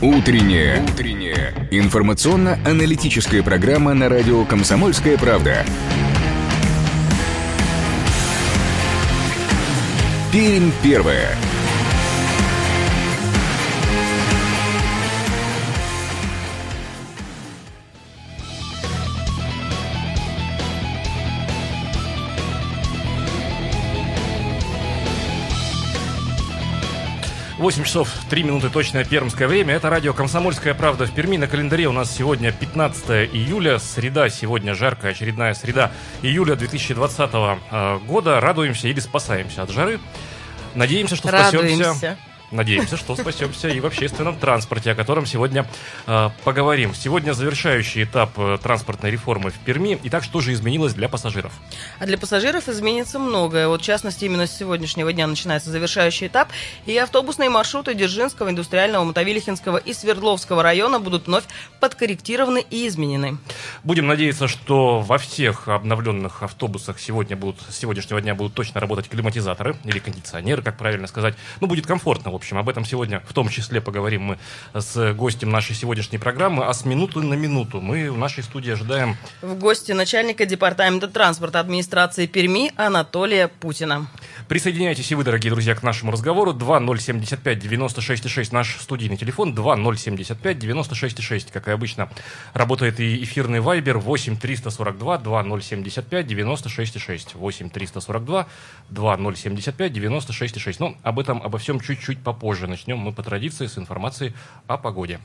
Утренняя. Утренняя. Информационно-аналитическая программа на радио «Комсомольская правда». Пермь первая. 8 часов 3 минуты точное пермское время. Это радио «Комсомольская правда» в Перми. На календаре у нас сегодня 15 июля. Среда сегодня жаркая, очередная среда июля 2020 э, года. Радуемся или спасаемся от жары. Надеемся, что Радуемся. спасемся Надеемся, что спасемся и в общественном транспорте, о котором сегодня э, поговорим. Сегодня завершающий этап э, транспортной реформы в Перми. Итак, что же изменилось для пассажиров? А для пассажиров изменится многое. Вот, в частности, именно с сегодняшнего дня начинается завершающий этап, и автобусные маршруты Дзержинского, Индустриального, Мотовилихинского и Свердловского района будут вновь подкорректированы и изменены. Будем надеяться, что во всех обновленных автобусах сегодня будут, с сегодняшнего дня будут точно работать климатизаторы или кондиционеры, как правильно сказать. Ну, будет комфортно, общем, об этом сегодня в том числе поговорим мы с гостем нашей сегодняшней программы. А с минуты на минуту мы в нашей студии ожидаем... В гости начальника департамента транспорта администрации Перми Анатолия Путина. Присоединяйтесь и вы, дорогие друзья, к нашему разговору. 2075-96-6 наш студийный телефон. 2075-96-6. Как и обычно, работает и эфирный вайбер 8-342-2075-96-6. 8-342-2075-96-6. Но об этом, обо всем чуть-чуть попозже. Начнем мы по традиции с информации о погоде.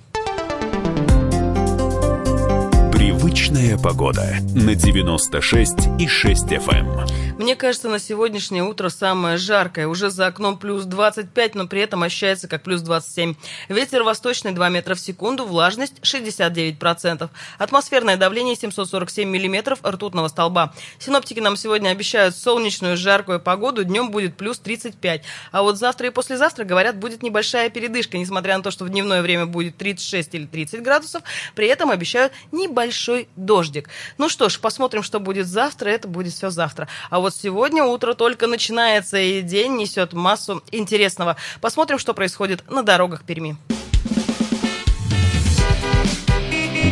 Привычная погода на 96 и 6 FM. Мне кажется, на сегодняшнее утро самое жаркое. Уже за окном плюс 25, но при этом ощущается как плюс 27. Ветер восточный 2 метра в секунду, влажность 69%. Атмосферное давление 747 миллиметров ртутного столба. Синоптики нам сегодня обещают солнечную жаркую погоду. Днем будет плюс 35. А вот завтра и послезавтра, говорят, будет небольшая передышка. Несмотря на то, что в дневное время будет 36 или 30 градусов, при этом обещают небольшой дождик. Ну что ж, посмотрим, что будет завтра. Это будет все завтра. А вот сегодня утро только начинается, и день несет массу интересного. Посмотрим, что происходит на дорогах Перми.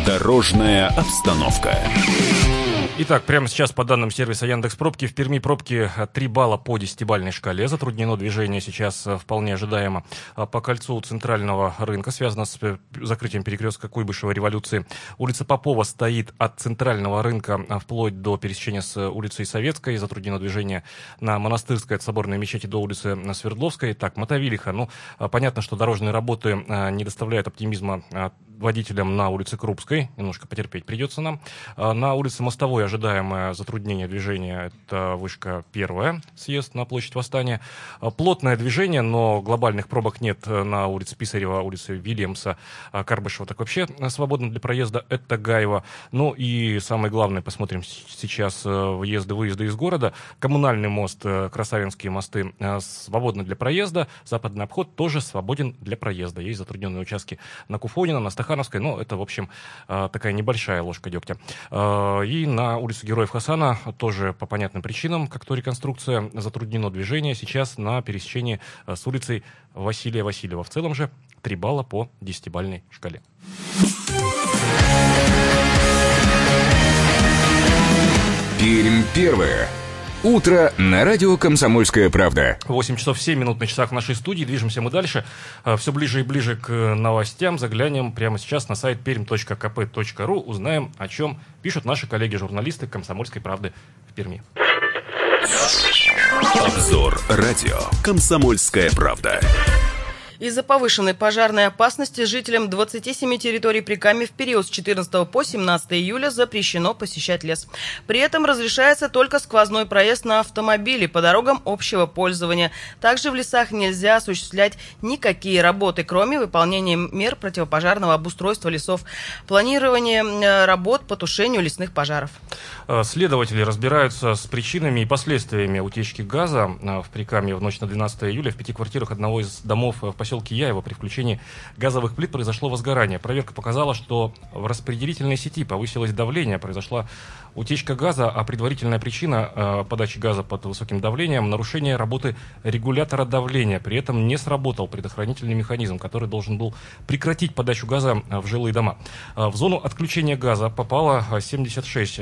Дорожная обстановка. Итак, прямо сейчас по данным сервиса Яндекс Пробки в Перми пробки 3 балла по десятибальной шкале. Затруднено движение сейчас э, вполне ожидаемо а по кольцу центрального рынка. Связано с э, закрытием перекрестка Куйбышева революции. Улица Попова стоит от центрального рынка а, вплоть до пересечения с улицей Советской. Затруднено движение на Монастырской от Соборной мечети до улицы Свердловской. Так, Мотовилиха. Ну, а, понятно, что дорожные работы не доставляют оптимизма водителям на улице Крупской. Немножко потерпеть придется нам. На улице Мостовой ожидаемое затруднение движения – это вышка первая, съезд на площадь Восстания. А, плотное движение, но глобальных пробок нет на улице Писарева, улице Вильямса, а, Карбышева. Так вообще свободно для проезда – это Гаева. Ну и самое главное, посмотрим сейчас э, въезды-выезды из города. Коммунальный мост, э, Красавинские мосты э, свободны для проезда. Западный обход тоже свободен для проезда. Есть затрудненные участки на Куфонина, на Стахановской, но это, в общем, такая небольшая ложка дегтя. И на улицу Героев Хасана тоже по понятным причинам, как то реконструкция, затруднено движение сейчас на пересечении э, с улицей Василия Васильева. В целом же 3 балла по 10-бальной шкале. Пермь первое. Утро на радио «Комсомольская правда». 8 часов 7 минут на часах в нашей студии. Движемся мы дальше. Э, Все ближе и ближе к новостям. Заглянем прямо сейчас на сайт perm.kp.ru. Узнаем, о чем пишут наши коллеги-журналисты «Комсомольской правды» в Перми. Обзор радио «Комсомольская правда». Из-за повышенной пожарной опасности жителям 27 территорий Прикамья в период с 14 по 17 июля запрещено посещать лес. При этом разрешается только сквозной проезд на автомобиле по дорогам общего пользования. Также в лесах нельзя осуществлять никакие работы, кроме выполнения мер противопожарного обустройства лесов, планирования э, работ по тушению лесных пожаров. Э, следователи разбираются с причинами и последствиями утечки газа э, в Прикамье в ночь на 12 июля в пяти квартирах одного из домов в поселке поселке Яево при включении газовых плит произошло возгорание. Проверка показала, что в распределительной сети повысилось давление, произошла Утечка газа, а предварительная причина э, подачи газа под высоким давлением – нарушение работы регулятора давления. При этом не сработал предохранительный механизм, который должен был прекратить подачу газа в жилые дома. В зону отключения газа попало 76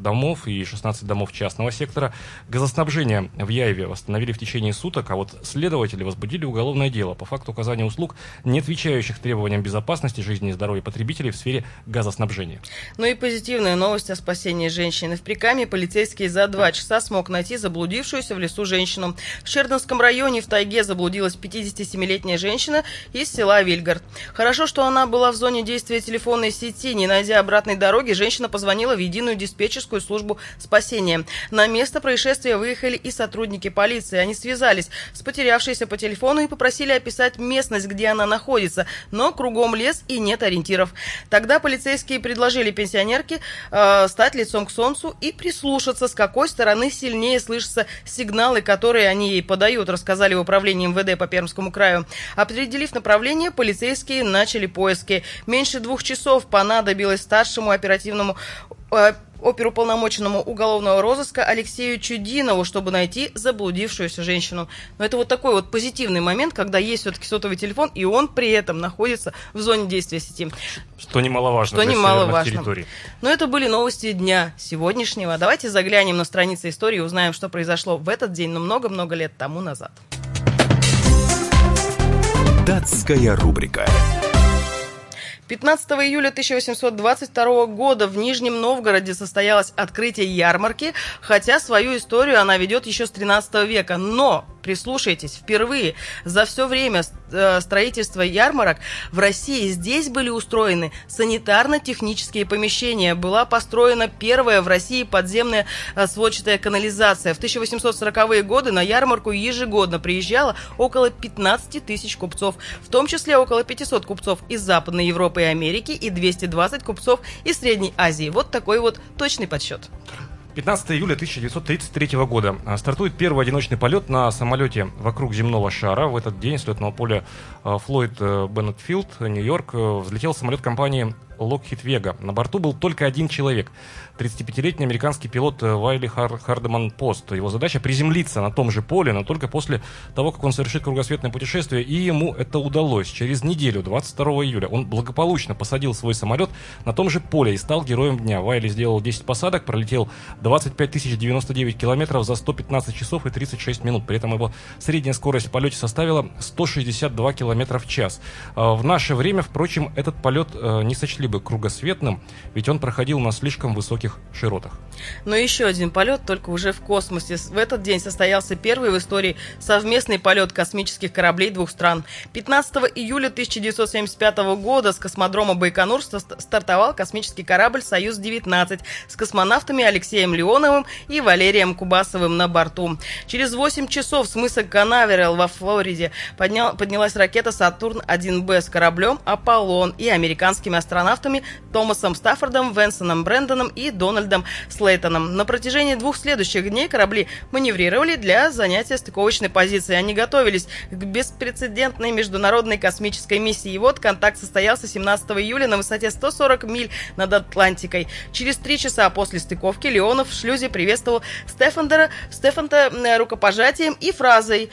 домов и 16 домов частного сектора. Газоснабжение в Яеве восстановили в течение суток, а вот следователи возбудили уголовное дело по факту оказания услуг, не отвечающих требованиям безопасности жизни и здоровья потребителей в сфере газоснабжения. Ну и позитивная новость о спасении женщины. В Прикаме полицейский за два часа смог найти заблудившуюся в лесу женщину. В Чердонском районе в тайге заблудилась 57-летняя женщина из села Вильгард. Хорошо, что она была в зоне действия телефонной сети. Не найдя обратной дороги, женщина позвонила в единую диспетчерскую службу спасения. На место происшествия выехали и сотрудники полиции. Они связались с потерявшейся по телефону и попросили описать местность, где она находится, но кругом лес и нет ориентиров. Тогда полицейские предложили пенсионерке э, стать лицом к солнцу и прислушаться, с какой стороны сильнее слышатся сигналы, которые они ей подают, рассказали в управлении МВД по Пермскому краю. Определив направление, полицейские начали поиски. Меньше двух часов понадобилось старшему оперативному э, оперуполномоченному уголовного розыска Алексею Чудинову, чтобы найти заблудившуюся женщину. Но это вот такой вот позитивный момент, когда есть все-таки сотовый телефон, и он при этом находится в зоне действия сети. Что немаловажно Что немаловажно. территорий. Но это были новости дня сегодняшнего. Давайте заглянем на страницы истории и узнаем, что произошло в этот день, но много-много лет тому назад. Датская рубрика. 15 июля 1822 года в Нижнем Новгороде состоялось открытие ярмарки, хотя свою историю она ведет еще с 13 века. Но прислушайтесь, впервые за все время э, строительства ярмарок в России здесь были устроены санитарно-технические помещения. Была построена первая в России подземная э, сводчатая канализация. В 1840-е годы на ярмарку ежегодно приезжало около 15 тысяч купцов, в том числе около 500 купцов из Западной Европы и Америки и 220 купцов из Средней Азии. Вот такой вот точный подсчет. 15 июля 1933 года а, стартует первый одиночный полет на самолете вокруг земного шара. В этот день с летного поля а, Флойд э, Беннетфилд, Нью-Йорк, э, взлетел самолет компании Lockheed Vega. На борту был только один человек. 35-летний американский пилот э, Вайли Хар Хардеман Пост. Его задача приземлиться на том же поле, но только после того, как он совершит кругосветное путешествие, и ему это удалось. Через неделю, 22 июля, он благополучно посадил свой самолет на том же поле и стал героем дня. Вайли сделал 10 посадок, пролетел 25 099 километров за 115 часов и 36 минут. При этом его средняя скорость в полете составила 162 километра в час. А в наше время, впрочем, этот полет э, не сочли бы кругосветным, ведь он проходил на слишком высоких широтах. Но еще один полет, только уже в космосе. В этот день состоялся первый в истории совместный полет космических кораблей двух стран. 15 июля 1975 года с космодрома Байконур стартовал космический корабль «Союз-19» с космонавтами Алексеем Леоновым и Валерием Кубасовым на борту. Через 8 часов с мыса Канаверал во Флориде поднял, поднялась ракета «Сатурн-1Б» с кораблем «Аполлон» и американскими астронавтами Томасом Стаффордом, Венсоном Брэндоном и Дональдом Слейтоном. На протяжении двух следующих дней корабли маневрировали для занятия стыковочной позиции. Они готовились к беспрецедентной международной космической миссии. И вот контакт состоялся 17 июля на высоте 140 миль над Атлантикой. Через три часа после стыковки Леонов в шлюзе приветствовал Стефандера, Стефанта рукопожатием и фразой «Get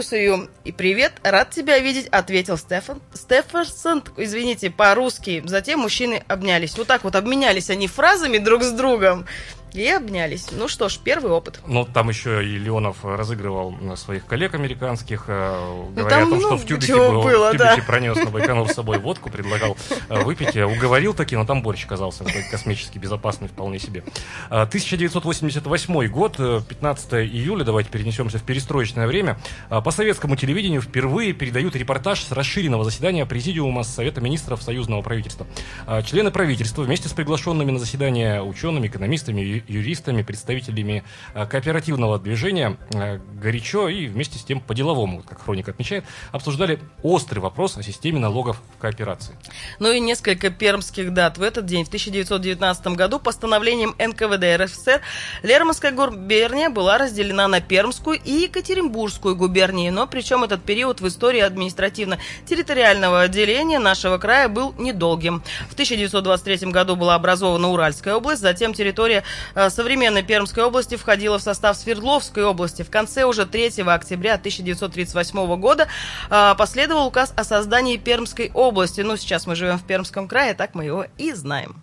see you». И «Привет, рад тебя видеть», ответил Стефан. Стефансон, извините, по по-русски. Затем мужчины обнялись. Вот так вот обменялись они фразами друг с другом. И обнялись. Ну что ж, первый опыт. Ну, там еще и Леонов разыгрывал своих коллег американских, э, ну, говоря там, о том, что ну, в тюбике, был, было, в тюбике да. пронес на Байконур с собой водку, предлагал э, выпить. Уговорил таки, но там борщ оказался космически безопасный вполне себе. 1988 э, год, 15 июля, давайте перенесемся в перестроечное время. По советскому телевидению впервые передают репортаж с расширенного заседания Президиума Совета Министров Союзного правительства. Члены правительства вместе с приглашенными на заседание учеными, экономистами, ю- юристами, представителями э, кооперативного движения э, горячо и вместе с тем по-деловому, как хроника отмечает, обсуждали острый вопрос о системе налогов в кооперации. Ну и несколько пермских дат. В этот день, в 1919 году, постановлением НКВД РСФСР Лермонская губерния была разделена на Пермскую и Екатеринбургскую губернии. Но причем этот период в истории административно-территориального отделения нашего края был недолгим. В 1923 году была образована Уральская область, затем территория современной Пермской области входила в состав Свердловской области. В конце уже 3 октября 1938 года э, последовал указ о создании Пермской области. Ну, сейчас мы живем в Пермском крае, так мы его и знаем.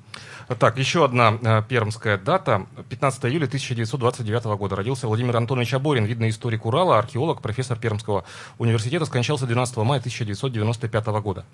Так, еще одна э, пермская дата. 15 июля 1929 года. Родился Владимир Антонович Аборин, видный историк Урала, археолог, профессор Пермского университета. Скончался 12 мая 1995 года.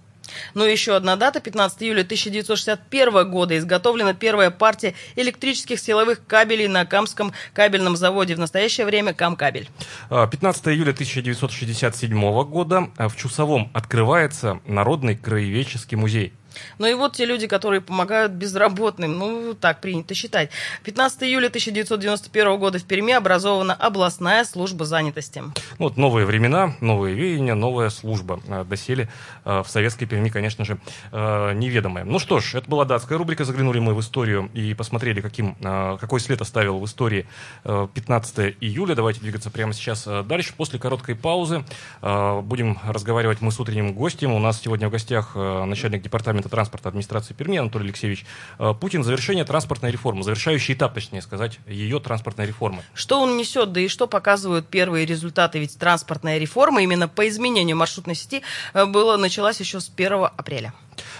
Ну, еще одна дата. 15 июля 1961 года. Изготовлена первая партия электрических силовых кабелей на Камском кабельном заводе. В настоящее время Камкабель. 15 июля 1967 года. э, В Чусовом открывается Народный краеведческий музей. Ну и вот те люди, которые помогают безработным, ну так принято считать. 15 июля 1991 года в Перми образована областная служба занятости. Ну, вот новые времена, новые веяния, новая служба. Э, Доселе э, в советской Перми, конечно же, э, неведомая. Ну что ж, это была датская рубрика. Заглянули мы в историю и посмотрели, каким, какой след оставил в истории э, 15 июля. Давайте двигаться прямо сейчас дальше. После короткой паузы будем разговаривать мы с утренним гостем. У нас сегодня в гостях начальник департамента транспорта администрации Перми Анатолий Алексеевич э, Путин. Завершение транспортной реформы, завершающий этап, точнее сказать, ее транспортной реформы. Что он несет, да и что показывают первые результаты? Ведь транспортная реформа именно по изменению маршрутной сети э, была, началась еще с 1 апреля.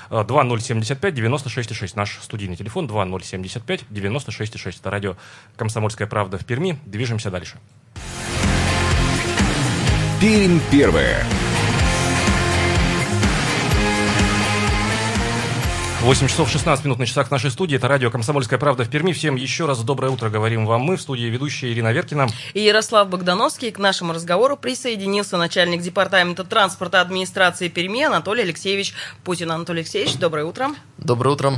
2075-96-6. Наш студийный телефон 2075-96-6. Это радио «Комсомольская правда» в Перми. Движемся дальше. Пермь первая. 8 часов 16 минут на часах нашей студии. Это радио «Комсомольская правда» в Перми. Всем еще раз доброе утро говорим вам мы. В студии ведущая Ирина Веркина. И Ярослав Богдановский. К нашему разговору присоединился начальник департамента транспорта администрации Перми Анатолий Алексеевич Путин. Анатолий Алексеевич, доброе утро. Доброе утро.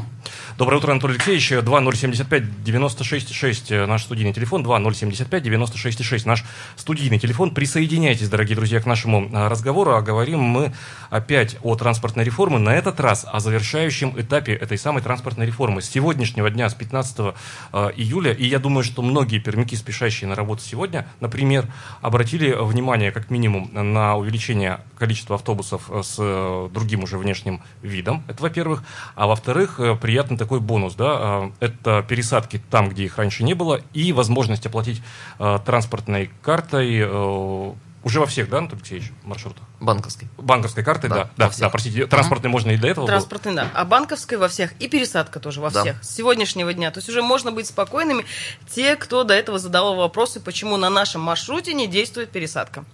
Доброе утро, Анатолий Алексеевич. 2075-96-6 наш студийный телефон. 2075-96-6 наш студийный телефон. Присоединяйтесь, дорогие друзья, к нашему а, разговору. А говорим мы опять о транспортной реформе. На этот раз о завершающем этапе этой самой транспортной реформы. С сегодняшнего дня, с 15 а, июля, и я думаю, что многие пермяки, спешащие на работу сегодня, например, обратили внимание как минимум на увеличение количества автобусов с э, другим уже внешним видом. Это во-первых. А во-вторых, э, приятный такой бонус, да, это пересадки там, где их раньше не было, и возможность оплатить транспортной картой э, уже во всех, да, Анатолий Алексеевич, маршрутах? Банковской. Банковской картой, Да, да, да, да, простите, транспортной можно и до этого было? Транспортный, да. А банковской во всех. И пересадка тоже во Да. всех. С сегодняшнего дня. То есть уже можно быть спокойными. Те, кто до этого задавал вопросы, почему на нашем маршруте не действует пересадка.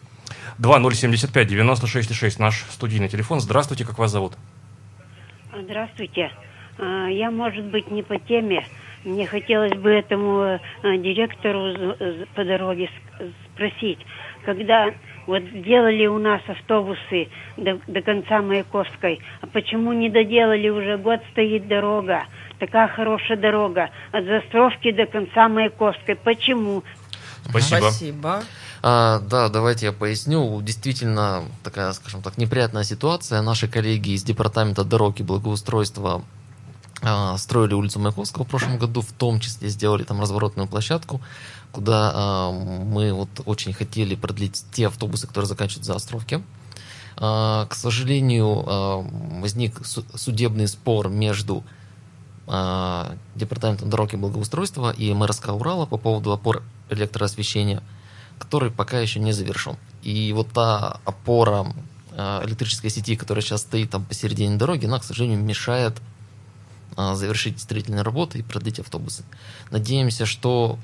2075-96-6, наш студийный телефон. Здравствуйте, как вас зовут? Здравствуйте. А, Я, может быть, не по теме. Мне хотелось бы этому э, директору по дороге спросить, когда вот делали у нас автобусы до, до конца Маяковской, а почему не доделали уже год стоит дорога, такая хорошая дорога, от Застровки до конца Маяковской. Почему? Спасибо. Спасибо. А, да, давайте я поясню. Действительно, такая, скажем так, неприятная ситуация. Наши коллеги из департамента дорог и благоустройства строили улицу Маяковского в прошлом году, в том числе сделали там разворотную площадку, куда а, мы вот очень хотели продлить те автобусы, которые заканчиваются за Островки. А, к сожалению, а, возник су- судебный спор между а, департаментом дорог и благоустройства и МРСК Урала по поводу опор электроосвещения, который пока еще не завершен. И вот та опора а, электрической сети, которая сейчас стоит там посередине дороги, она, к сожалению, мешает а, завершить строительные работы и продлить автобусы. Надеемся, что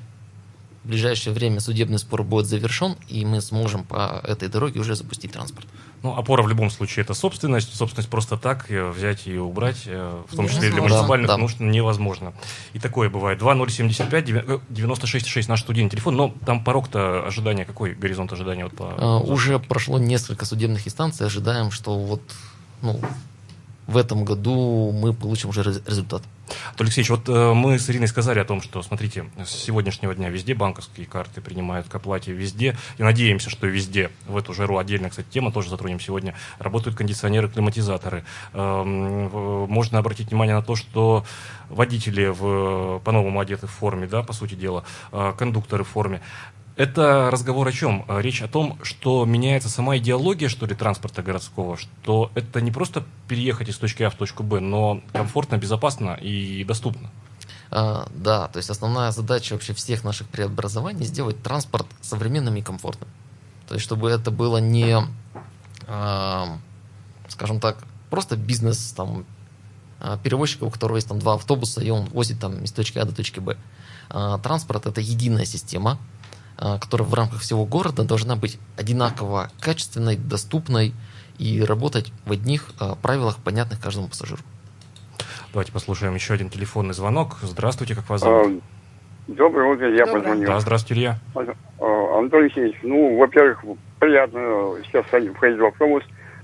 в ближайшее время судебный спор будет завершен, и мы сможем по этой дороге уже запустить транспорт. Ну, опора в любом случае это собственность. Собственность просто так взять и убрать, э, в том числе и для муниципальных Да, да. нужд, невозможно. И такое бывает. 2075 девя- э, 96,6 наш студийный телефон, но там порог-то ожидания, какой горизонт ожидания? Вот по- А, Уже прошло несколько судебных инстанций, ожидаем, что вот ну, в этом году мы получим уже результат. Алексеевич, вот э, мы с Ириной сказали о том, что, смотрите, с сегодняшнего дня везде банковские карты принимают к оплате, везде, и надеемся, что везде, в эту жару отдельно, кстати, тема тоже затронем сегодня, работают кондиционеры, климатизаторы. Э, можно обратить внимание на то, что водители в, по-новому одеты в форме, да, по сути дела, э, кондукторы в форме. Это разговор о чем? Э, речь о том, что меняется сама идеология, что ли, транспорта городского, что это не просто переехать из точки А в точку Б, но комфортно, безопасно и доступно. А, да, то есть основная задача вообще всех наших преобразований сделать транспорт современным и комфортным. То есть чтобы это было не, а, скажем так, просто бизнес там а, перевозчика, у которого есть там два автобуса, и он возит там из точки А до точки Б. А, транспорт это единая система, которая в рамках всего города должна быть одинаково качественной, доступной и работать в одних а, правилах, понятных каждому пассажиру. Давайте послушаем еще один телефонный звонок. Здравствуйте, как вас зовут? А, доброе утро, я Доброе. позвонил. Да, здравствуйте, Илья. Антон Алексеевич, ну, во-первых, приятно сейчас входить в автобус,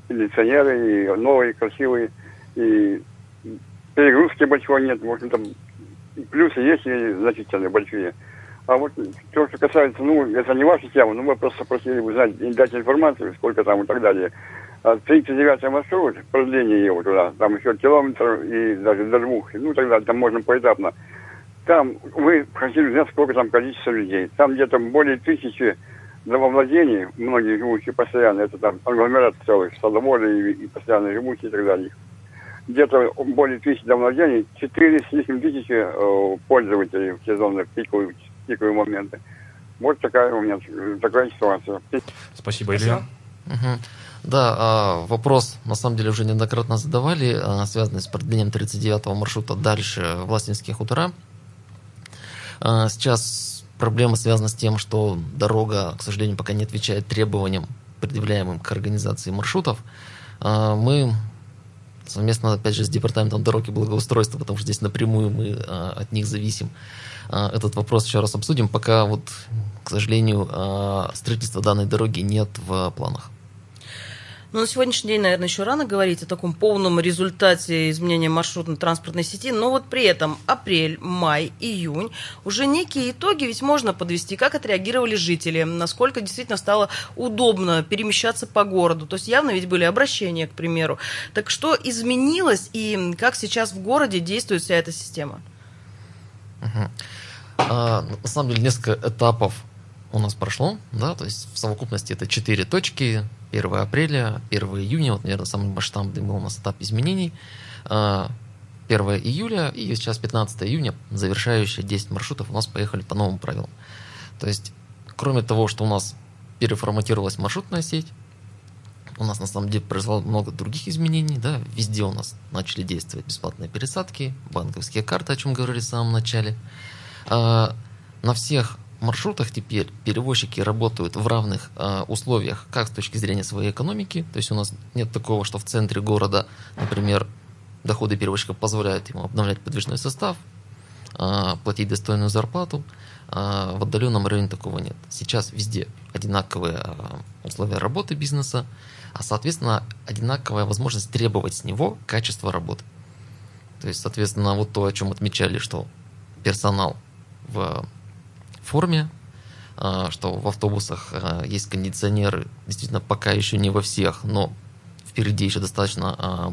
кондиционеры, и новые, красивые, и перегрузки большой нет, в общем-то, плюсы есть и значительные большие. А вот то, что касается, ну, это не ваша тема, но мы просто просили узнать дать информацию, сколько там и так далее. 39-й а маршрут, продление его туда, там еще километр и даже до двух, ну, тогда там можно поэтапно. Там вы хотели узнать, сколько там количество людей. Там где-то более тысячи домовладений, многие живущие постоянно, это там агломерат целых, садоводы и, и постоянно живущие и так далее. Где-то более тысячи домовладений, 4 с лишним тысячи э, пользователей в сезонные пиковые пиковые моменты. Вот такая у меня такая ситуация. Спасибо, Илья. Угу. Да, а, вопрос на самом деле уже неоднократно задавали, а, связанный с продлением 39-го маршрута дальше Властинские хутора. А, сейчас проблема связана с тем, что дорога, к сожалению, пока не отвечает требованиям, предъявляемым к организации маршрутов. Мы совместно, опять же, с Департаментом дороги и благоустройства, потому что здесь напрямую мы от них зависим, а, этот вопрос еще раз обсудим, пока вот, к сожалению, а, строительства данной дороги нет в планах. Ну, на сегодняшний день, наверное, еще рано говорить о таком полном результате изменения маршрутно-транспортной сети, но вот при этом апрель, май, июнь, уже некие итоги ведь можно подвести, как отреагировали жители, насколько действительно стало удобно перемещаться по городу. То есть явно ведь были обращения, к примеру. Так что изменилось и как сейчас в городе действует вся эта система? Угу. А, на самом деле несколько этапов у нас прошло, да, то есть в совокупности это четыре точки, 1 апреля, 1 июня, вот, наверное, самый масштабный был у нас этап изменений, 1 а, июля и сейчас 15 июня, завершающие 10 маршрутов у нас поехали по новым правилам. То есть, кроме того, что у нас переформатировалась маршрутная сеть, у нас на самом деле произошло много других изменений, да, везде у нас начали действовать бесплатные пересадки, банковские карты, о чем говорили в самом начале. А, на всех маршрутах теперь перевозчики работают в равных а, условиях, как с точки зрения своей экономики, то есть у нас нет такого, что в центре города, например, доходы перевозчика позволяют ему обновлять подвижной состав, а, платить достойную зарплату, а, в отдаленном районе такого нет. Сейчас везде одинаковые а, условия работы бизнеса, а соответственно одинаковая возможность требовать с него качества работы. То есть, соответственно, вот то, о чем отмечали, что персонал в форме, а, что в автобусах а, есть кондиционеры, действительно, пока еще не во всех, но впереди еще достаточно,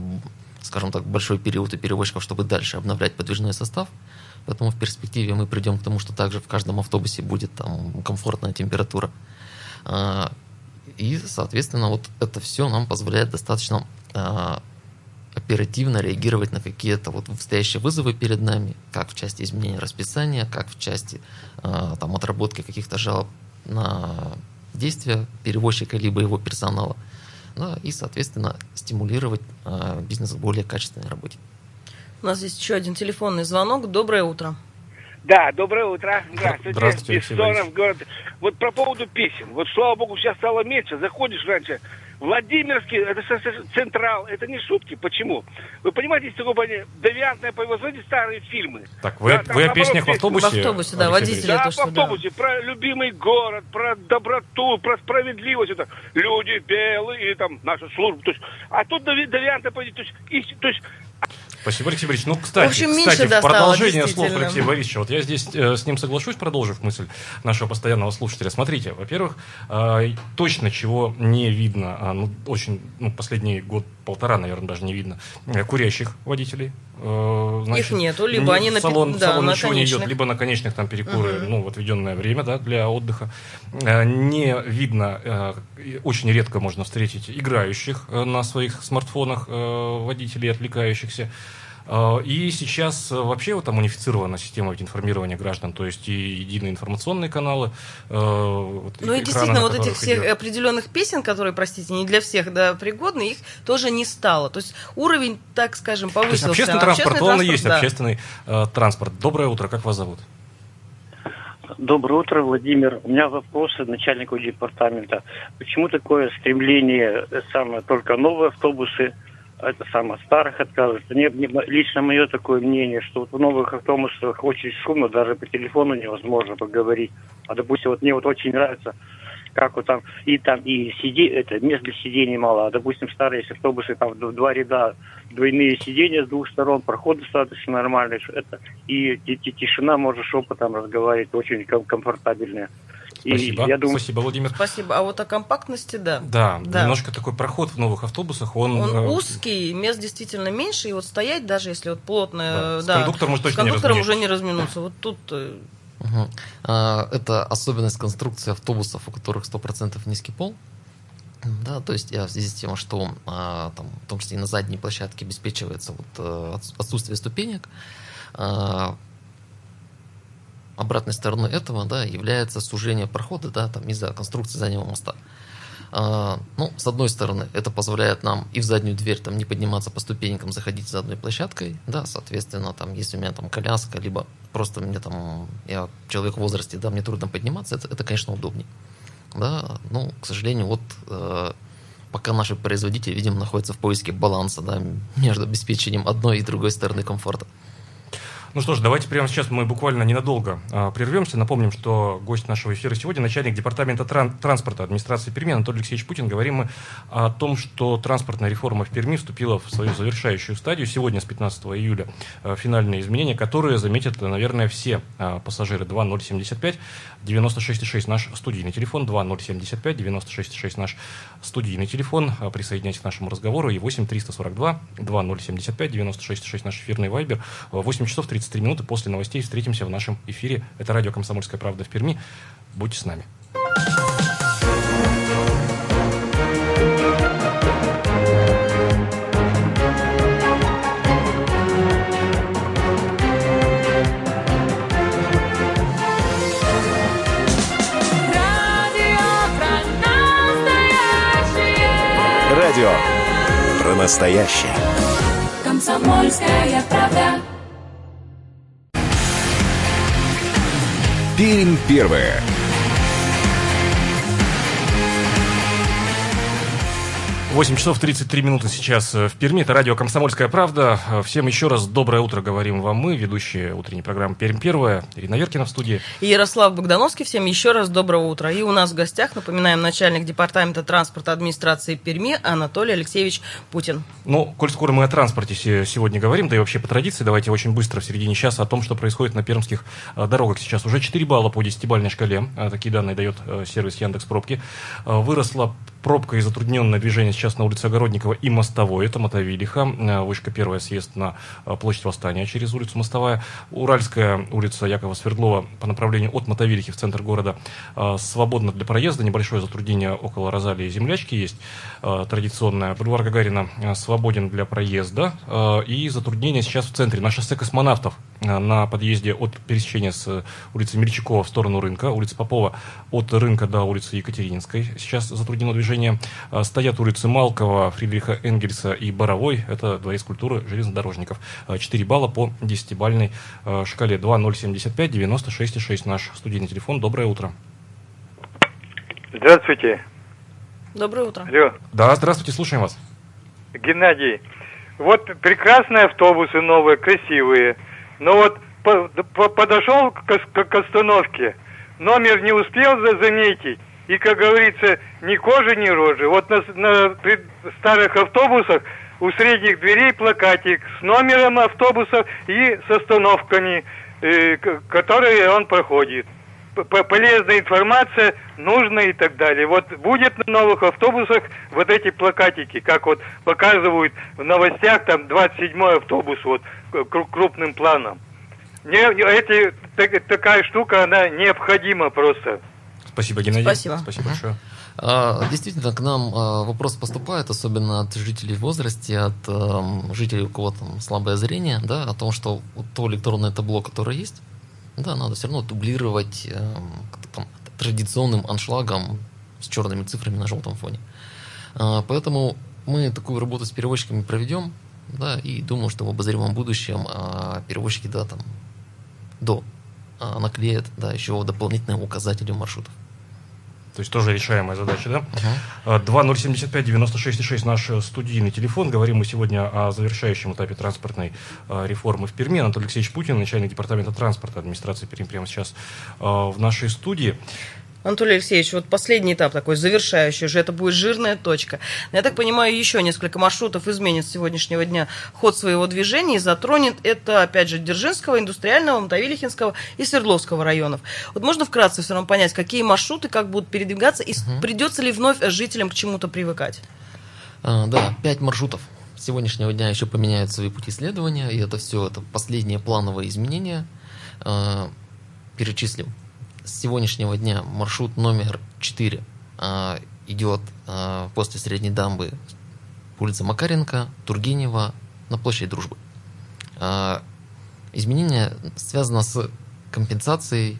скажем так, большой период у перевозчиков, чтобы дальше обновлять подвижной состав. Поэтому в перспективе мы придем к тому, что также в каждом автобусе будет там комфортная температура. И, соответственно, вот это все нам позволяет достаточно оперативно реагировать на какие-то вот стоящие вызовы перед нами, как в части изменения расписания, как в части э, там, отработки каких-то жалоб на действия перевозчика либо его персонала. Да, и, соответственно, стимулировать э, бизнес к более качественной работе. У нас есть еще один телефонный звонок. Доброе утро. Да, доброе утро. Здравствуйте. Здравствуйте, Бессонов, город. Вот про поводу песен. Вот, слава богу, сейчас стало меньше. Заходишь раньше Владимирский, это Централ, это не шутки. Почему? Вы понимаете, есть такое понятие, девиантное по смотрите старые фильмы. Так, вы, Да, вы о песнях в автобусе? В автобусе, да. Андреевич? Да, то, в что да. автобусе, про любимый город, про доброту, про справедливость. Это люди белые, и там наша служба. То есть, а тут деви- девиантное поведение. То есть, и- то есть Спасибо, Алексей Борисович. Ну, кстати, В общем, кстати, в продолжение слов. Алексея Борисовича, вот я здесь э, с ним соглашусь, продолжив мысль нашего постоянного слушателя. Смотрите, во-первых, э, точно чего не видно, а, ну, очень, ну, последний год-полтора, наверное, даже не видно, э, курящих водителей. Э, значит, нету, либо они на салон, да, салон на ничего не идет, либо на конечных там перекуры, ну, в отведенное время, да, для отдыха. Э, Не видно, очень редко можно встретить играющих на своих смартфонах водителей, отвлекающихся. Э, И сейчас э, вообще вот там унифицирована система информирования граждан, то есть и единые информационные каналы. э, вот Ну и экраны, действительно, вот этих всех идет. определенных песен, которые, простите, не для всех да, пригодны, их тоже не стало. То есть уровень, так скажем, То есть повысился. общественный А транспорт, он и транспорт, есть да. общественный э, транспорт. Доброе утро, как вас зовут? Доброе утро, Владимир. У меня вопросы начальнику департамента. Почему такое стремление самое только новые автобусы, это самое старых отказывается? Мне, мне- лично мое такое мнение, что вот в новых автобусах очень шумно, даже по телефону невозможно поговорить. А допустим, вот мне вот очень нравится, как вот там и там и сиди, это мест для сидений мало. А допустим, старые есть автобусы, там два ряда, двойные сиденья с двух сторон, проход достаточно нормальный, это и, ти- ти- тишина, можешь шепотом разговаривать, очень ком- комфортабельная. И Спасибо. я думаю, Спасибо, Владимир. Спасибо. А вот о компактности, да. Да, Да. немножко такой проход в новых автобусах, он... Он э, узкий, мест действительно меньше, и вот стоять, даже если вот плотно, Да, э, с да, кондуктором уж с не кондуктором разминешься. уже не разминуться. Вот тут э. А, Это особенность конструкции автобусов, у которых 100% низкий пол. Да, то есть я в связи с тем, что а, там, в том числе и на задней площадке обеспечивается вот, э, отс- отсутствие ступенек, а, обратной стороной этого да, является сужение прохода да, там, из-за конструкции заднего моста. А, ну, с одной стороны, это позволяет нам и в заднюю дверь там не подниматься по ступенькам, заходить за одной площадкой, да, соответственно, там, если у меня там коляска, либо просто мне там, я человек в возрасте, да, мне трудно подниматься, это, это конечно, удобнее. Да, ну, к сожалению, вот э, пока наши производители, видимо, находятся в поиске баланса, да, между обеспечением одной и другой стороны комфорта. Ну что ж, давайте прямо сейчас мы буквально ненадолго а, прервемся. Напомним, что гость нашего эфира сегодня начальник департамента тран- транспорта администрации Перми Анатолий Алексеевич Путин. Говорим мы о том, что транспортная реформа в Перми вступила в свою завершающую стадию. Сегодня, с 15 июля, а, финальные изменения, которые заметят, наверное, все а, пассажиры 2075 96,6 наш студийный телефон, 2075 96,6 наш студийный телефон. Присоединяйтесь к нашему разговору и 8 342 2075 96,6 наш эфирный вайбер. 8 часов 33 минуты после новостей встретимся в нашем эфире. Это радио «Комсомольская правда» в Перми. Будьте с нами. Радио про настоящее. Комсомольская правда. Пермь первая. 8 часов 33 минуты сейчас э, в Перми. Это радио «Комсомольская правда». Э, всем еще раз доброе утро говорим вам мы, ведущие утренней программы «Пермь первая», Ирина Веркина в студии. И Ярослав Богдановский. Всем еще раз доброго утра. И у нас в гостях, напоминаем, начальник департамента транспорта администрации Перми Анатолий Алексеевич Путин. Ну, коль скоро мы о транспорте сегодня говорим, да и вообще по традиции, давайте очень быстро в середине часа о том, что происходит на пермских э, дорогах сейчас. Уже 4 балла по 10-бальной шкале. Такие данные дает сервис Яндекс Пробки. Выросла пробка и затрудненное движение сейчас на улице Огородникова и Мостовой, это Мотовилиха, э, вышка первая съезд на э, площадь Восстания через улицу Мостовая, Уральская улица Якова Свердлова по направлению от Мотовилихи в центр города э, свободна для проезда, небольшое затруднение около Розалии и Землячки есть э, традиционное, бульвар Гагарина э, свободен для проезда э, и затруднение сейчас в центре, на шоссе космонавтов на подъезде от пересечения с улицы Мельчакова в сторону рынка, улица Попова от рынка до улицы Екатерининской. Сейчас затруднено движение. Стоят улицы Малкова, Фридриха Энгельса и Боровой. Это дворец культуры железнодорожников. Э, 4 балла по 10-бальной э, шкале. 2075 96,6 наш студийный телефон. Доброе утро. Здравствуйте. Доброе утро. Алло, Да, здравствуйте, слушаем вас. Геннадий, вот прекрасные автобусы новые, красивые, но вот по- по- подошел к, ос- к остановке, номер не успел за- заметить, и, как говорится, ни кожи, ни рожи. Вот на, с- на старых автобусах у средних дверей плакатик с номером автобуса и с остановками, э, к- которые он проходит. Полезная информация, нужная и так далее. Вот будет на новых автобусах вот эти плакатики, как вот показывают в новостях, там 27-й автобус вот крупным планом. Не, эти, так- такая штука, она необходима просто. Спасибо, Геннадий. Спасибо. Спасибо большое. А, Действительно, к нам а, вопрос поступает, особенно от жителей в возрасте, от эм, жителей, у кого там слабое зрение, да, о том, что вот то электронное табло, которое есть, да, надо все равно дублировать как-то там традиционным аншлагом с черными цифрами на желтом фоне. А, Поэтому мы такую работу с перевозчиками проведем, да, и думаю, что в обозримом будущем а, перевозчики, да, там, до а, наклеят, да, еще дополнительные указатели маршрутов. То есть тоже решаемая задача, да? Ага. 2075-96-6 наш э, студийный телефон. Говорим мы сегодня о завершающем этапе транспортной э, реформы в Перми. Анатолий Алексеевич Путин, начальник департамента транспорта администрации Перми, прямо сейчас э, в нашей студии. Анатолий Алексеевич, вот последний этап такой, завершающий уже, это будет жирная точка. Я так понимаю, еще несколько маршрутов изменит с сегодняшнего дня ход своего движения и затронет это, опять же, Дзержинского, Индустриального, Мотовилихинского и Свердловского районов. Вот можно вкратце все равно понять, какие маршруты, как будут передвигаться, и придется ли вновь жителям к чему-то привыкать? А, да, пять маршрутов. С сегодняшнего дня еще поменяют свои пути следования, и это все это последние плановые изменения. А, перечислим. С сегодняшнего дня маршрут номер 4 а, идет а, после Средней дамбы улица Макаренко, Тургенева на площадь Дружбы. А, изменение связано с компенсацией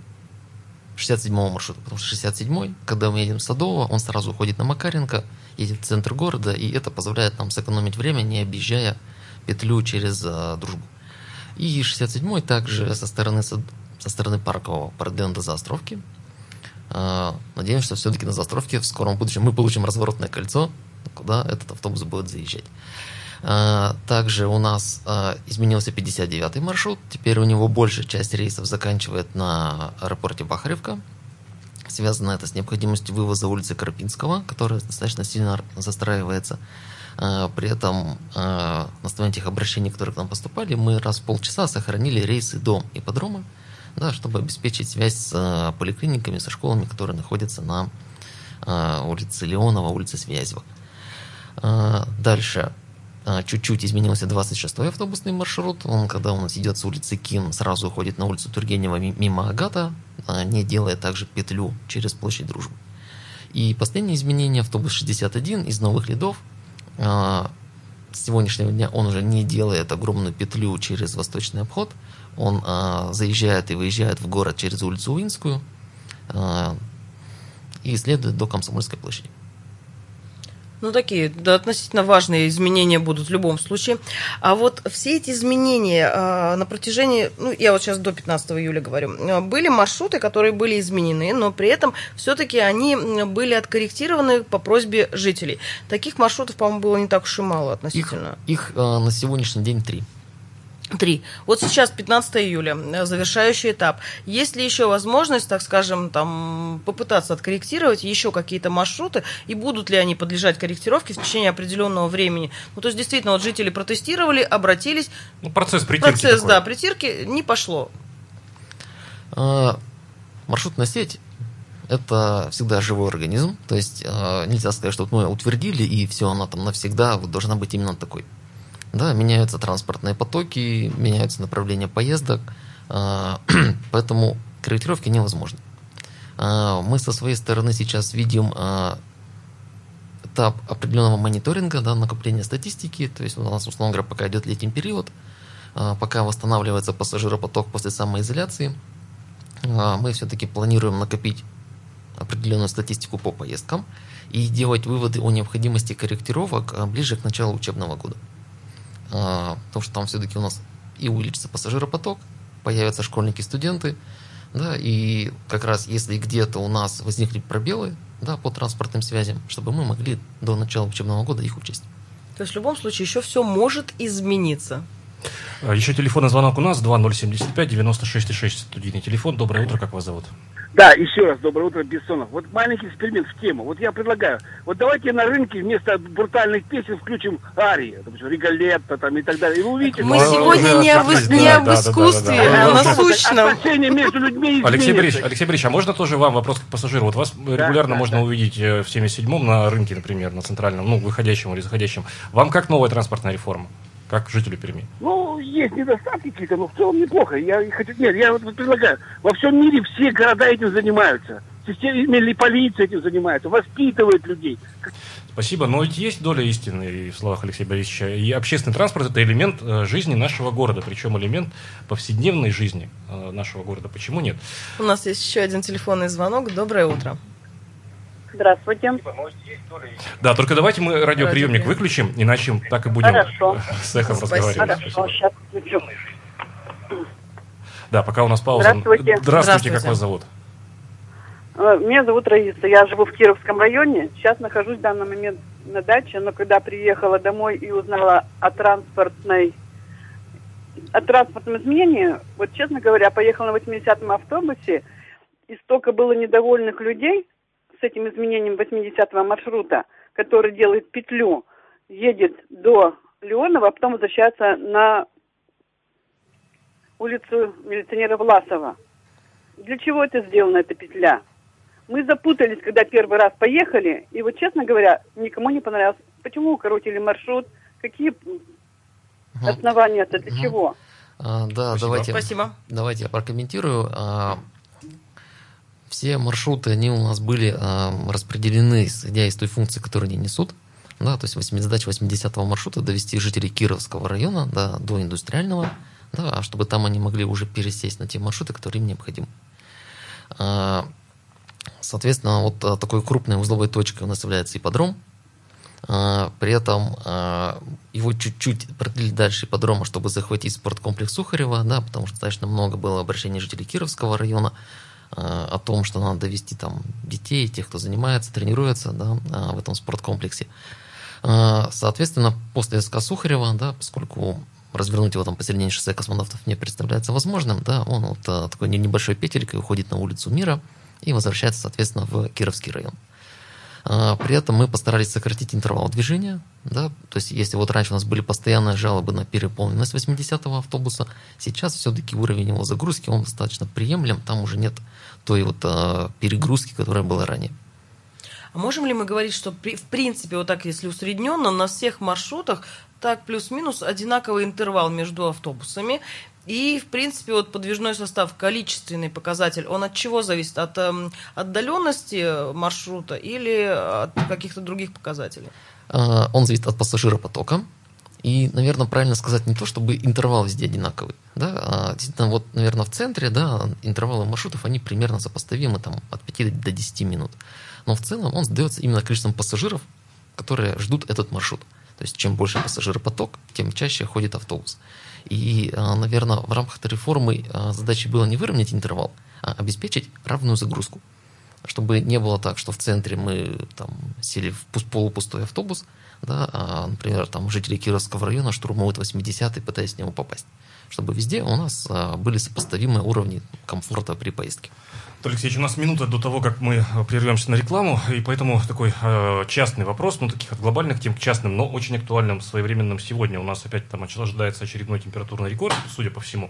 67-го маршрута, потому что 67-й, когда мы едем с Садового, он сразу уходит на Макаренко, едет в центр города, и это позволяет нам сэкономить время, не объезжая петлю через Дружбу. И 67-й также со стороны, со стороны Паркового продлен до Заостровки. А, Надеемся, что все-таки на Заостровке в скором будущем мы получим разворотное кольцо, куда этот автобус будет заезжать. А, Также у нас а, изменился 59-й маршрут. Теперь у него большая часть рейсов заканчивает на аэропорте Бахаревка. Связано это с необходимостью вывоза улицы Карпинского, которая достаточно сильно застраивается. При этом на основании тех обращений, которые к нам поступали, мы раз в полчаса сохранили рейсы до ипподрома, да, чтобы обеспечить связь с а, поликлиниками, со школами, которые находятся на а, улице Леонова, улице Связева. А, Дальше чуть-чуть изменился 26-й автобусный маршрут. Он, когда у нас идет с улицы Ким, сразу уходит на улицу Тургенева ми- мимо Агата, не делая также петлю через площадь Дружбы. И последнее изменение, автобус 61 из новых рядов. С сегодняшнего дня он уже не делает огромную петлю через восточный обход. Он а, заезжает и выезжает в город через улицу Уинскую а, и следует до Комсомольской площади. Ну, такие да, относительно важные изменения будут в любом случае. А вот все эти изменения а, на протяжении, ну, я вот сейчас до 15 июля говорю, а, были маршруты, которые были изменены, но при этом все-таки они были откорректированы по просьбе жителей. Таких маршрутов, по-моему, было не так уж и мало Их, относительно. их а, на сегодняшний день три. Три. Вот сейчас 15 июля, э, завершающий этап. Есть ли еще возможность, так скажем, там, попытаться откорректировать еще какие-то маршруты, и будут ли они подлежать корректировке в течение определенного времени? Ну, то есть, действительно, вот жители протестировали, обратились, Ну, процесс притирки процесс, такой. да, притирки не пошло. А, Маршрутная сеть это всегда живой организм, то есть а, нельзя сказать, что вот мы утвердили и все, она там навсегда вот должна быть именно такой. Да, меняются транспортные потоки, меняются направления поездок, а, поэтому корректировки невозможны. А, Мы со своей стороны сейчас видим а, этап определенного мониторинга, да, накопления статистики, то есть у нас, условно говоря, пока идет летний период, пока восстанавливается пассажиропоток после самоизоляции, мы все-таки планируем накопить определенную статистику по поездкам и делать выводы о необходимости корректировок ближе к началу учебного года. А, Потому что там все-таки у нас и увеличится пассажиропоток, появятся школьники, студенты, Да, и как раз если где-то у нас возникли пробелы да, по транспортным связям, чтобы мы могли до начала учебного года их учесть. То есть в любом случае еще все может измениться. А, Еще телефонный звонок у нас 2075 96,6 студийный телефон. Доброе утро, как вас зовут? Да, еще раз доброе утро, Бессонов. Вот маленький эксперимент в тему. Вот я предлагаю, вот давайте на рынке вместо брутальных песен включим арии, Риголетто там и так далее. И вы увидите... Мы Ну, сегодня не об, не да, об да, да, искусстве, да, да. а Ну, о что- насущном. Отношения между людьми Алексей Борисович. Алексей Борисович, а можно тоже вам вопрос как пассажиру? Вот вас регулярно да, можно да. увидеть э, в 77-м на рынке, например, на центральном, ну, выходящем или заходящем. Вам как новая транспортная реформа? Как жителю Перми? Ну, есть недостатки какие-то, но в целом неплохо. Я и хочу, нет, я вот предлагаю, во всем мире все города этим занимаются. Система, или полиция этим занимается, воспитывает людей. Спасибо, но ведь есть доля истины в словах Алексея Борисовича. И общественный транспорт – это элемент э, жизни нашего города, причем элемент повседневной жизни э, нашего города. Почему нет? У нас есть еще один телефонный звонок. Доброе утро. Здравствуйте. Да, только давайте мы радиоприемник выключим, иначе так и будем Хорошо. с эхом Спасибо. разговаривать. Хорошо, сейчас включу. Да, пока у нас пауза. Здравствуйте. Здравствуйте, как Здравствуйте. вас зовут? Э, Меня зовут Раиса, я живу в Кировском районе. Сейчас нахожусь в данный момент на даче, но когда приехала домой и узнала о транспортной о транспортном изменении, вот честно говоря, поехала на 80-м автобусе, и столько было недовольных людей с этим изменением 80-го маршрута, который делает петлю, едет до Леонова, а потом возвращается на улицу милиционера Власова. Для чего это сделана, эта петля? Мы запутались, когда первый раз поехали, и вот, честно говоря, никому не понравилось. Почему укоротили маршрут? Какие основания это? Для чего? А, да, Спасибо. давайте, Спасибо. давайте я прокомментирую. Все маршруты, они у нас были а, распределены, исходя из той функции, которую они несут. Да, то есть восьми- задача 80-го маршрута довести жителей Кировского района да, до индустриального, да, а чтобы там они могли уже пересесть на те маршруты, которые им необходимы. А, Соответственно, вот а, такой крупной узловой точкой у нас является ипподром. А, При этом а, его чуть-чуть продлили дальше ипподрома, чтобы захватить спорткомплекс Сухарева, да, потому что достаточно много было обращений жителей Кировского района о том, что надо довести там детей, тех, кто занимается, тренируется да, а, в этом спорткомплексе. А, Соответственно, после СК Сухарева, да, поскольку развернуть его там посередине шоссе космонавтов не представляется возможным, да, он вот такой не- небольшой петелькой уходит на улицу Мира и возвращается, соответственно, в Кировский район. А, При этом мы постарались сократить интервал движения. Да? То есть, если вот раньше у нас были постоянные жалобы на переполненность 80-го автобуса, сейчас все-таки уровень его загрузки, он достаточно приемлем, там уже нет той вот а, перегрузки, которая была ранее. А можем ли мы говорить, что при- в принципе, вот так, если усредненно, на всех маршрутах так плюс-минус одинаковый интервал между автобусами, и, в принципе, вот подвижной состав, количественный показатель, он от чего зависит? От эм, отдаленности маршрута или от каких-то других показателей? А, Он зависит от пассажиропотока. И, наверное, правильно сказать не то, чтобы интервал везде одинаковый. Да? А действительно, вот, наверное, в центре да, интервалы маршрутов, они примерно сопоставимы там, от 5 до 10 минут. Но в целом он задается именно количеством пассажиров, которые ждут этот маршрут. То есть чем больше пассажиропоток, тем чаще ходит автобус. И, а, наверное, в рамках этой реформы а, задачей было не выровнять интервал, а обеспечить равную загрузку. Чтобы не было так, что в центре мы там сели в пус- полупустой автобус, да, а, например, там жители Кировского района штурмуют 80-й, пытаясь в него попасть. Чтобы везде у нас а, были сопоставимые уровни комфорта при поездке. Алексеевич, у нас минута до того, как мы э, прервемся на рекламу, и поэтому такой э, частный вопрос, ну, таких от глобальных тем к частным, но очень актуальным, своевременным сегодня. У нас опять там ожидается очередной температурный рекорд, судя по всему.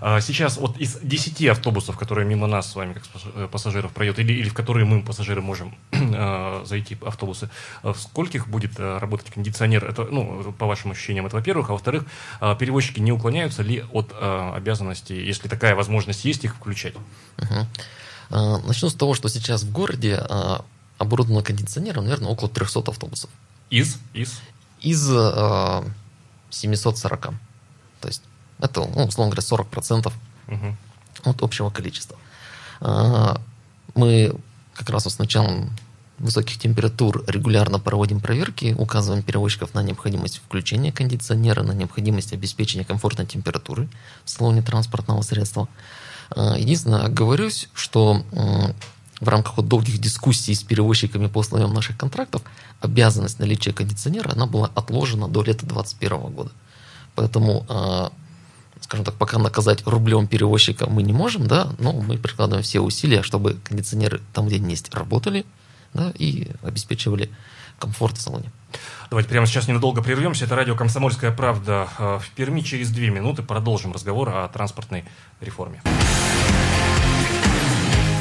А, сейчас вот из 10 автобусов, которые мимо нас с вами, как э, пассажиров, пройдет, или, или в которые мы, пассажиры, можем э, зайти, автобусы, э, в скольких будет э, работать кондиционер? Это, ну, по вашим ощущениям, это во-первых. А во-вторых, э, перевозчики не уклоняются ли от э, обязанности, если такая возможность есть, их включать? Мгм. А, Начну с того, что сейчас в городе а, оборудовано кондиционером, наверное, около 300 автобусов. Из? Из? Из а, 740. То есть это, ну, условно говоря, 40% Мгм. от общего количества. Мы как раз вот с началом высоких температур регулярно проводим проверки, указываем перевозчиков на необходимость включения кондиционера, на необходимость обеспечения комфортной температуры в салоне транспортного средства. А, Единственное, оговорюсь, что в рамках вот долгих дискуссий с перевозчиками по условиям наших контрактов обязанность наличия кондиционера, она была отложена до лета 2021 года. Поэтому, а, скажем так, пока наказать рублем перевозчика мы не можем, да, но мы прикладываем все усилия, чтобы кондиционеры там, где есть, работали, да, и обеспечивали комфорт в салоне. Давайте прямо сейчас ненадолго прервемся. Это радио «Комсомольская правда» э, в Перми. Через две минуты продолжим разговор о транспортной реформе.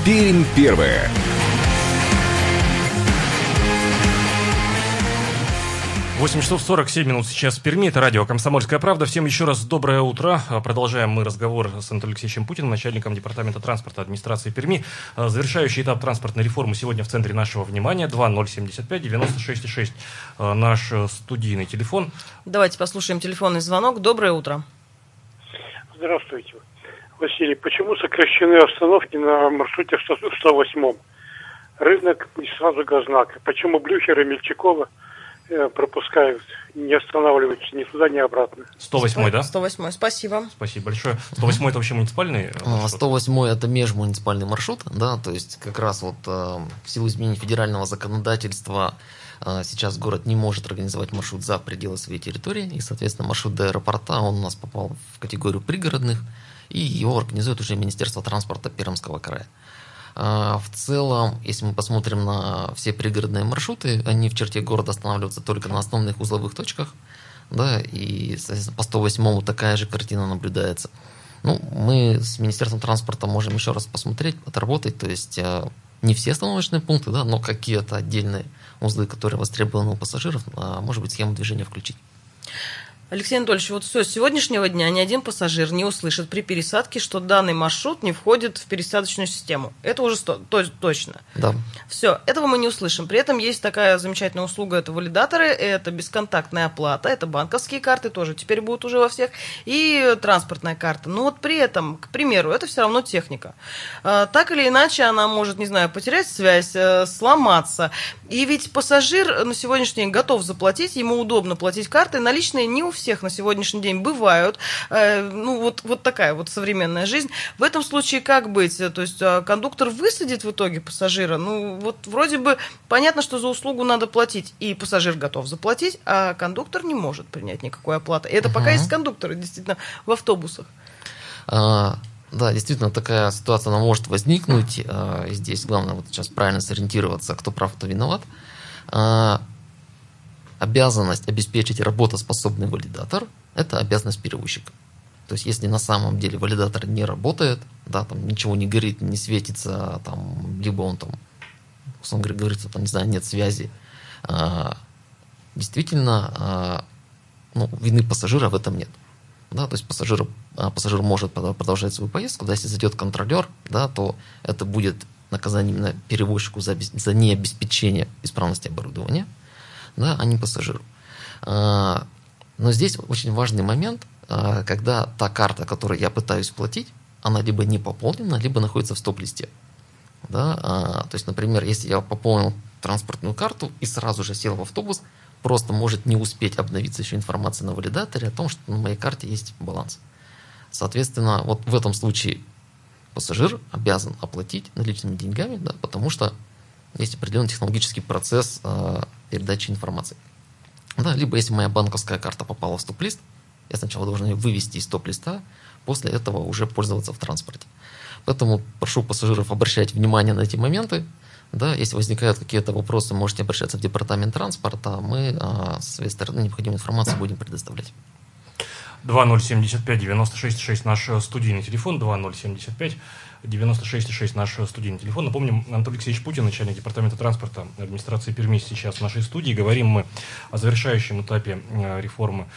Пермь первая. 8 часов 47 минут сейчас в Перми. Это радио «Комсомольская правда». Всем еще раз доброе утро. А, Продолжаем мы разговор с Анатолием Алексеевичем Путиным, начальником Департамента транспорта администрации Перми. А, Завершающий этап транспортной реформы сегодня в центре нашего внимания. 2075-96-6. А, Наш э, студийный телефон. Давайте послушаем телефонный звонок. Доброе утро. Здравствуйте. Василий, почему сокращены остановки на маршруте 100 108? Рынок и сразу Газнак. Почему Блюхер и Мельчакова э, пропускают, не останавливаются ни туда, ни обратно? 108 да? 108 Спасибо. Спасибо большое. 108 это вообще муниципальный А, 108 это межмуниципальный маршрут, да, то есть как раз вот э, в силу изменений федерального законодательства э, сейчас город не может организовать маршрут за пределы своей территории, и, соответственно, маршрут до аэропорта, он у нас попал в категорию пригородных, и его организует уже Министерство транспорта Пермского края. А, В целом, если мы посмотрим на все пригородные маршруты, они в черте города останавливаются только на основных узловых точках, да, и, соответственно, по 108 такая же картина наблюдается. Ну, мы с Министерством транспорта можем еще раз посмотреть, отработать, то есть э, не все остановочные пункты, да, но какие-то отдельные узлы, которые востребованы у пассажиров, а, может быть, схему движения включить. Алексей Анатольевич, вот все, с сегодняшнего дня ни один пассажир не услышит при пересадке, что данный маршрут не входит в пересадочную систему. Это уже сто- то- точно. Да. Все, этого мы не услышим. При этом есть такая замечательная услуга, это валидаторы, это бесконтактная оплата, это банковские карты тоже теперь будут уже во всех, и транспортная карта. Но вот при этом, к примеру, это все равно техника. А, Так или иначе, она может, не знаю, потерять связь, э, сломаться. И ведь пассажир на сегодняшний день готов заплатить, ему удобно платить картой, наличные не у всех на сегодняшний день бывают. Э, Ну, вот, вот такая вот современная жизнь. В этом случае как быть? То есть а, кондуктор высадит в итоге пассажира? Ну, вот вроде бы понятно, что за услугу надо платить, и пассажир готов заплатить, а кондуктор не может принять никакой оплаты. И это пока Мгм. есть кондукторы, действительно, в автобусах. А, Да, действительно, такая ситуация она может возникнуть. а, здесь главное вот сейчас правильно сориентироваться, кто прав, кто виноват. Обязанность обеспечить работоспособный валидатор – это обязанность перевозчика. То есть, если на самом деле валидатор не работает, да, там ничего не горит, не светится, там, либо он там, условно говоря, говорится, там, не знаю, нет связи, а, действительно, а, ну, вины пассажира в этом нет. Да, то есть пассажир, а, пассажир может продолжать свою поездку, да, если зайдет контролер, да, то это будет наказание именно перевозчику за, за необеспечение исправности оборудования, да, а не пассажиру. А, Но здесь очень важный момент, а, когда та карта, которую я пытаюсь платить, она либо не пополнена, либо находится в стоп-листе. Да? а, То есть, например, если я пополнил транспортную карту и сразу же сел в автобус, просто может не успеть обновиться еще информация на валидаторе о том, что на моей карте есть баланс. Соответственно, вот в этом случае пассажир обязан оплатить наличными деньгами, да, потому что есть определенный технологический процесс э, передачи информации. Да, либо если моя банковская карта попала в стоп-лист, я сначала должен ее вывести из стоп-листа, после этого уже пользоваться в транспорте. Поэтому прошу пассажиров обращать внимание на эти моменты. Да, если возникают какие-то вопросы, можете обращаться в департамент транспорта, мы а, с своей стороны необходимую информацию будем предоставлять. 2075-96-6 наш э, студийный телефон, 2075-96-6 наш студийный телефон. Напомним, Анатолий Алексеевич Путин, начальник департамента транспорта администрации Перми, сейчас в нашей студии. Говорим мы о завершающем этапе э, реформы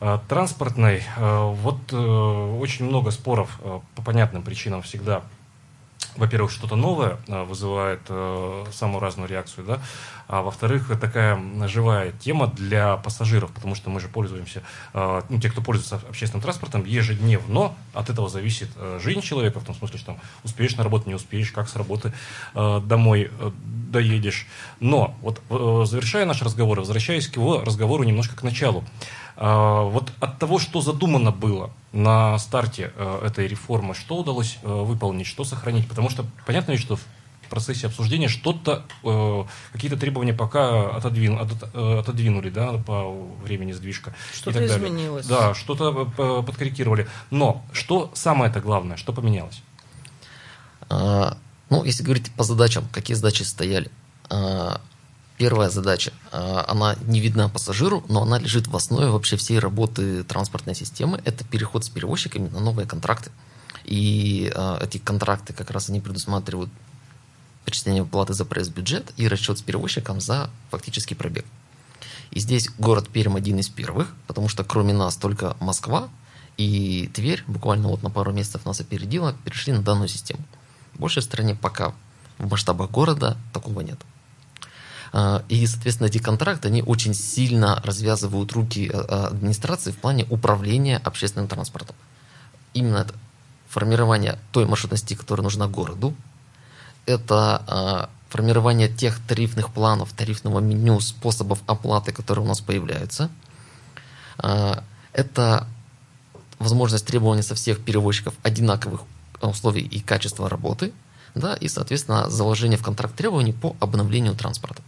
э, транспортной. Э, Вот очень много споров по понятным причинам всегда во-первых, что-то новое э, вызывает э, самую разную реакцию, да, а во-вторых, такая живая тема для пассажиров, потому что мы же пользуемся, э, ну, те, кто пользуется общественным транспортом, ежедневно от этого зависит э, жизнь человека, в том смысле, что там успеешь на работу, не успеешь, как с работы домой доедешь. Но вот завершая наш разговор, возвращаясь к его разговору немножко к началу, вот от того, что задумано было на старте э, этой реформы, что удалось э, выполнить, что сохранить? Потому что понятно ведь, что в процессе обсуждения что-то, э, какие-то требования пока отодвин, от, отодвинули, да, по времени сдвижка. Что-то изменилось. Да, что-то подкорректировали. Но что самое-то главное, что поменялось? А, Ну, если говорить по задачам, какие задачи стояли. А, Первая задача, а, она не видна пассажиру, но она лежит в основе вообще всей работы транспортной системы. Это переход с перевозчиками на новые контракты. И а, эти контракты как раз они предусматривают перечисление платы за проезд в бюджет и расчет с перевозчиком за фактический пробег. И здесь город Пермь один из первых, потому что кроме нас только Москва и Тверь, буквально вот на пару месяцев нас опередила, перешли на данную систему. В большей стране пока в масштабах города такого нет. А, И, соответственно, эти контракты, они очень сильно развязывают руки э, э, администрации в плане управления общественным транспортом. Именно это формирование той маршрутности, которая нужна городу, это а, формирование тех тарифных планов, тарифного меню, способов оплаты, которые у нас появляются. А, Это возможность требования со всех перевозчиков одинаковых условий и качества работы, да, и, соответственно, заложение в контракт требований по обновлению транспорта.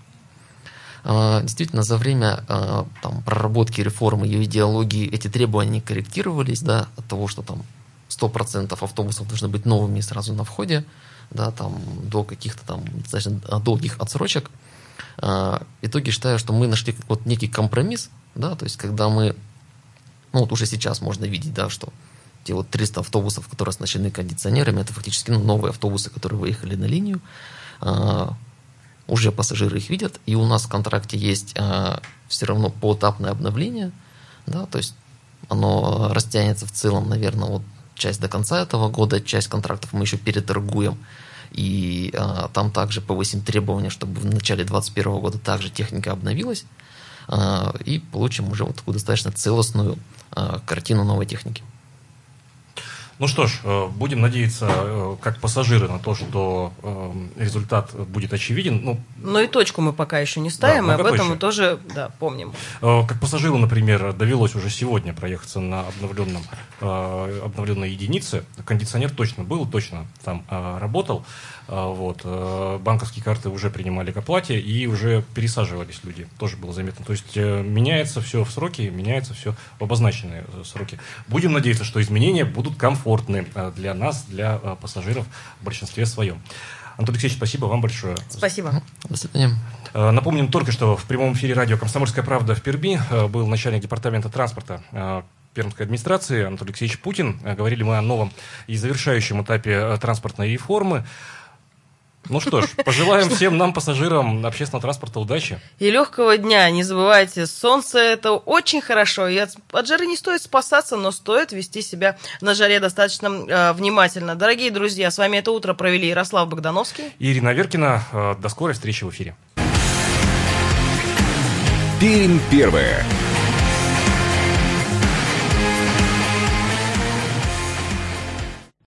А, Действительно, за время а, там, проработки реформы, ее идеологии, эти требования не корректировались, да, от того, что там 100% автобусов должны быть новыми сразу на входе, да, там, до каких-то там достаточно долгих отсрочек. А, В итоге считаю, что мы нашли вот некий компромисс, да, то есть когда мы, ну вот уже сейчас можно видеть, да, что те вот 300 автобусов, которые оснащены кондиционерами, это фактически ну, новые автобусы, которые выехали на линию, уже пассажиры их видят, и у нас в контракте есть а, все равно поэтапное обновление, да, то есть оно растянется в целом, наверное, вот часть до конца этого года, часть контрактов мы еще переторгуем, и а, там также повысим требования, чтобы в начале 2021 года также техника обновилась, а, и получим уже вот такую достаточно целостную а, картину новой техники. Ну что ж, э, будем надеяться, э, как пассажиры, на то, что э, результат будет очевиден. Ну, Но и точку мы пока еще не ставим, Да, и об этом мы тоже да, помним. Как пассажиру, например, довелось уже сегодня проехаться на обновленном, обновленной единице. Кондиционер точно был, точно там работал. Э, Вот. э, Банковские карты уже принимали к оплате и уже пересаживались люди. Тоже было заметно. То есть э, меняется все в сроки, меняется все в обозначенные э, сроки. Будем надеяться, что изменения будут комфортны для нас, для пассажиров в большинстве своем. Антон Алексеевич, спасибо вам большое. Спасибо. До свидания. Напомним только, что в прямом эфире радио «Комсомольская правда» в Перми был начальник департамента транспорта Пермской администрации Анатолий Алексеевич Путин. Говорили мы о новом и завершающем этапе транспортной реформы. Ну что ж, пожелаем всем нам, пассажирам общественного транспорта, удачи. И легкого дня. Не забывайте, солнце это очень хорошо. И от, от жары не стоит спасаться, но стоит вести себя на жаре достаточно э, внимательно. Дорогие друзья, с вами это утро провели Ярослав Богдановский. Ирина Веркина. Э, До скорой встречи в эфире. Пермь первая.